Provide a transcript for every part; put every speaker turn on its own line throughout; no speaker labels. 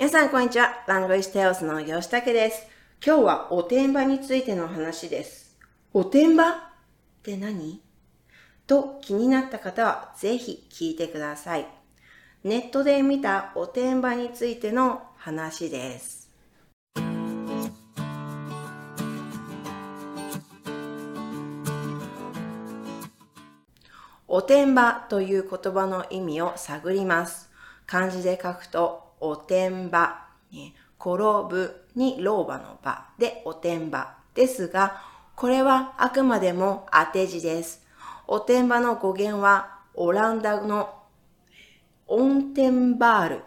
皆さん、こんにちは。ラングイステオスの吉武です。今日はおてんばについての話です。おてんば？って何？と気になった方はぜひ聞いてください。ネットで見たおてんばについての話です。おてんばという言葉の意味を探ります。漢字で書くと、おてんば、ね、転ぶに老婆の場でおてんばですが、これはあくまでも当て字です。おてんばの語源はオランダのオンテンバール、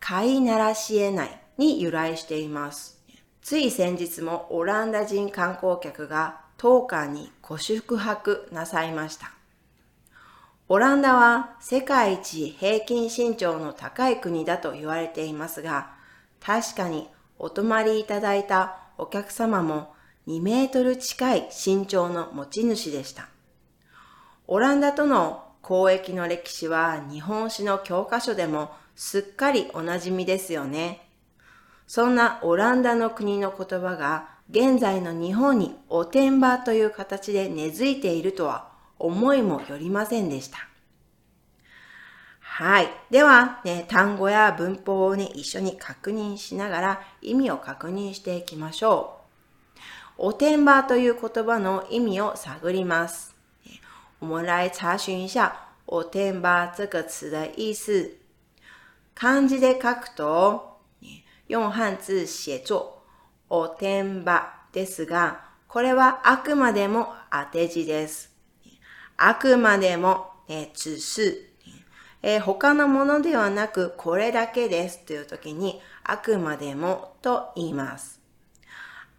飼いならし得ないに由来しています。つい先日もオランダ人観光客が当館にご宿泊なさいました。オランダは世界一平均身長の高い国だと言われていますが、確かにお泊まりいただいたお客様も2メートル近い身長の持ち主でした。オランダとの交易の歴史は日本史の教科書でもすっかりおなじみですよね。そんなオランダの国の言葉が現在の日本におてんばという形で根付いているとは思いもよりませんでした。はい。では、ね、単語や文法をね、一緒に確認しながら意味を確認していきましょう。おてんばという言葉の意味を探ります。我们来查询一下“おてんば”这个词的意思。漢字で書くと、用漢字写作、おてんばですが、これはあくまでも当て字です。あくまでも、え只是、え他のものではなくこれだけですという時にあくまでもと言います。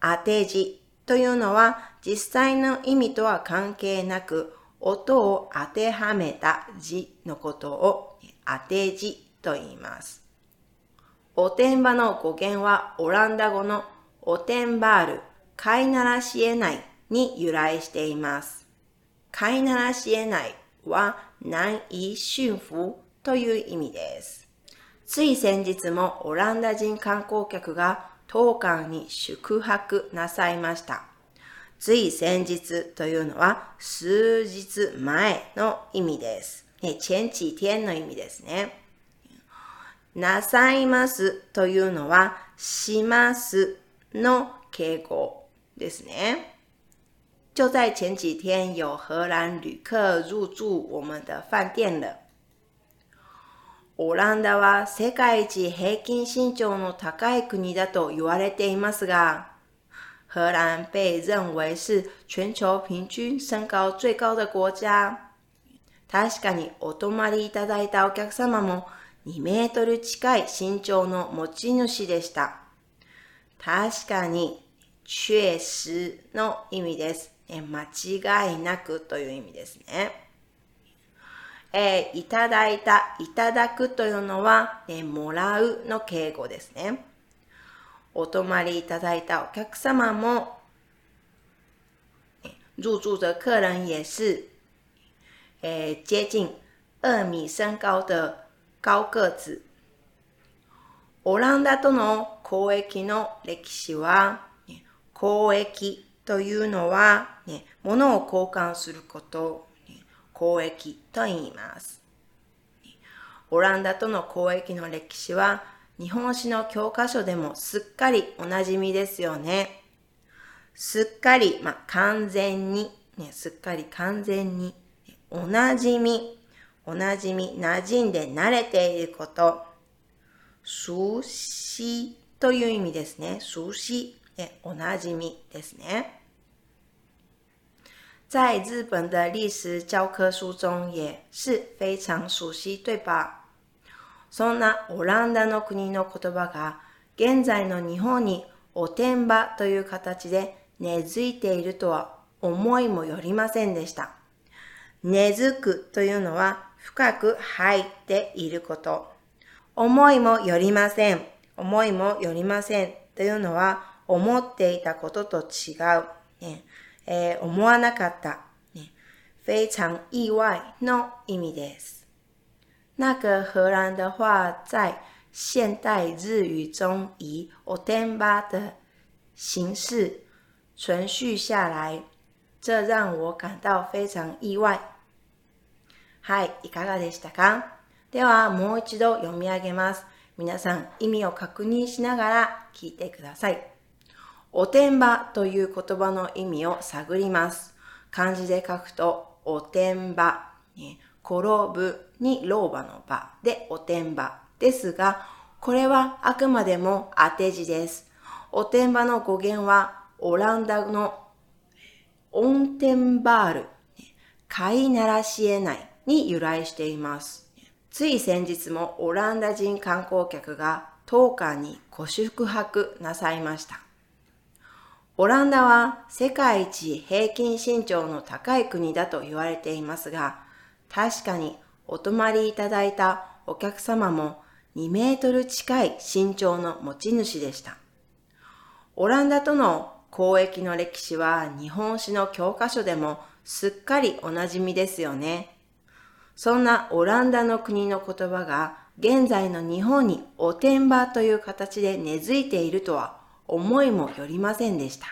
当て字というのは実際の意味とは関係なく音を当てはめた字のことを当て字と言います。おてんばの語源はオランダ語のおてんばール、飼いならし得ないに由来しています。飼いならし得ないは難以驯服という意味です。つい先日もオランダ人観光客が当館に宿泊なさいました。つい先日というのは数日前の意味です。前几天の意味ですね。なさいますというのはしますの敬語ですね。就在前几天，有荷兰旅客入住我们的饭店了。オランダは世界一平均身長の高い国だと言われていますが、荷兰被认为是全球平均身高最高的国家。確かにお泊まりいただいたお客様も2メートル近い身長の持ち主でした。確かに、确实の意味です。え間違いなくという意味ですね。えー、いただいた、いただくというのは、えもらうの敬語ですね。お泊まりいただいたお客様も、入住的客人也是、え接近二米身高的高个子。オランダとの交易の歴史は、交易というのは、ね、物を交換することを、ね、交易と言います。オランダとの交易の歴史は日本史の教科書でもすっかりおなじみですよね。すっかり、まあ、完全に、ね、すっかり完全に、おなじみ、おなじみ、馴染んで慣れていること、熟悉という意味ですね。熟悉、おなじみですね。在日本的历史教科书中也是非常熟悉，对吧？そんなオランダの国の言葉が現在の日本におてんばという形で根付いているとは思いもよりませんでした。根付くというのは深く入っていること。思いもよりません。思いもよりませんというのは思っていたことと違う。ねえー、思わなかった、ね、非常意外の意味です。那个荷兰的话，在现代日语中以おてんば的形式存续下来，这让我感到非常意外。はい、いかがでしたか？では、もう一度読み上げます。皆さん、意味を確認しながら聞いてください。おてんばという言葉の意味を探ります。漢字で書くと、おてんば、ね、転ぶに老婆の場でおてんばですが、これはあくまでも当て字です。おてんばの語源はオランダのオンテンバール、飼いならし得ないに由来しています。つい先日もオランダ人観光客が当館にご宿泊なさいました。オランダは世界一平均身長の高い国だと言われていますが、確かにお泊まりいただいたお客様も2メートル近い身長の持ち主でした。オランダとの交易の歴史は日本史の教科書でもすっかりおなじみですよね。そんなオランダの国の言葉が現在の日本におてんばという形で根付いているとは思いもよりませんでした。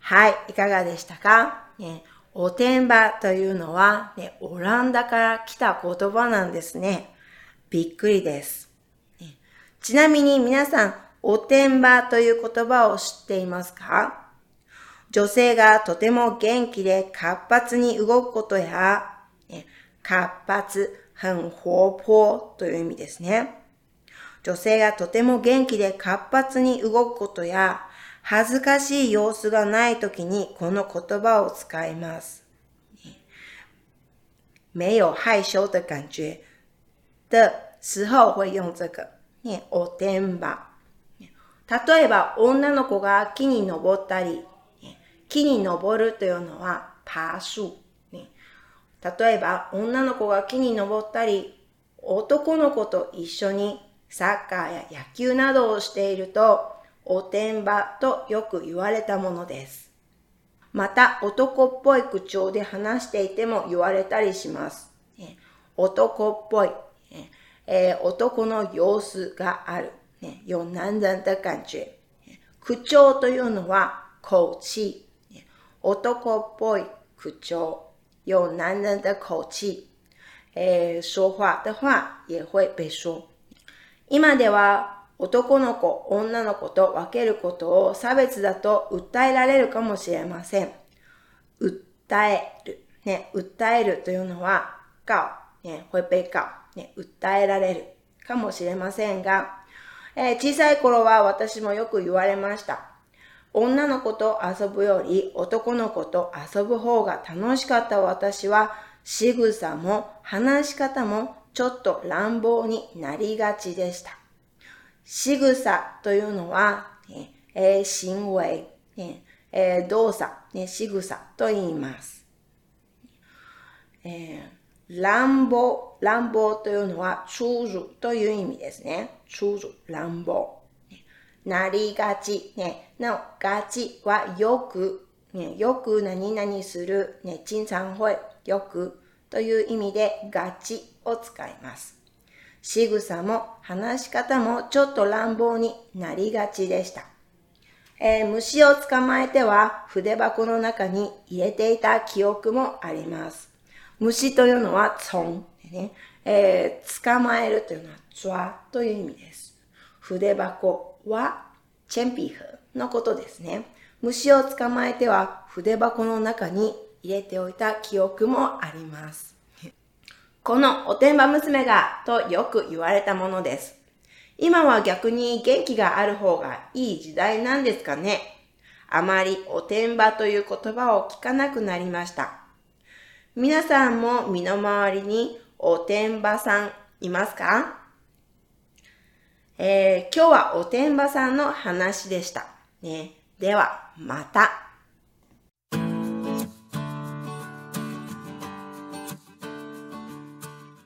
はい、いかがでしたか、ね、おてんばというのは、ね、オランダから来た言葉なんですね。びっくりです。ね、ちなみに皆さん、おてんばという言葉を知っていますか？女性がとても元気で活発に動くことや、ね、活発、很活泼という意味ですね。女性がとても元気で活発に動くことや、恥ずかしい様子がないときにこの言葉を使います。没有害羞的感觉的时候会用这个。ね、おてんば。例えば、女の子が木に登ったり、木に登るというのはパーシュ。例えば、女の子が木に登ったり、男の子と一緒にサッカーや野球などをしていると、おてんばとよく言われたものです。また、男っぽい口調で話していても言われたりします。男っぽい、えー、男の様子がある。有男人的感觉。口調というのは口气。男っぽい口調。有男人的口气。えー、说話的話也会被说。今では男の子、女の子と分けることを差別だと訴えられるかもしれません。訴える。ね、訴えるというのは、告、ね、会被告、ね、訴えられるかもしれませんが、えー、小さい頃は私もよく言われました。女の子と遊ぶより男の子と遊ぶ方が楽しかった私は仕草も話し方もちょっと乱暴になりがちでした。仕草というのは、ねえー、行為、ねえー、動作、ね、仕草と言います。えー、乱暴、乱暴というのは、粗鲁という意味ですね。粗鲁、乱暴。なりがち、ね、なお、がちはよく、ね、よく何々する、ね、经常会、よくという意味で、がちを使います。仕草も話し方もちょっと乱暴になりがちでした。えー、虫を捕まえては筆箱の中に入れていた記憶もあります。虫というのはツン、ねえー、捕まえるというのはツワという意味です。筆箱はチェンピーフのことですね。虫を捕まえては筆箱の中に入れておいた記憶もあります。このおてんば娘がとよく言われたものです。今は逆に元気がある方がいい時代なんですかね。あまりおてんばという言葉を聞かなくなりました。皆さんも身の回りにおてんばさんいますか？えー、今日はおてんばさんの話でした。ね、では、また。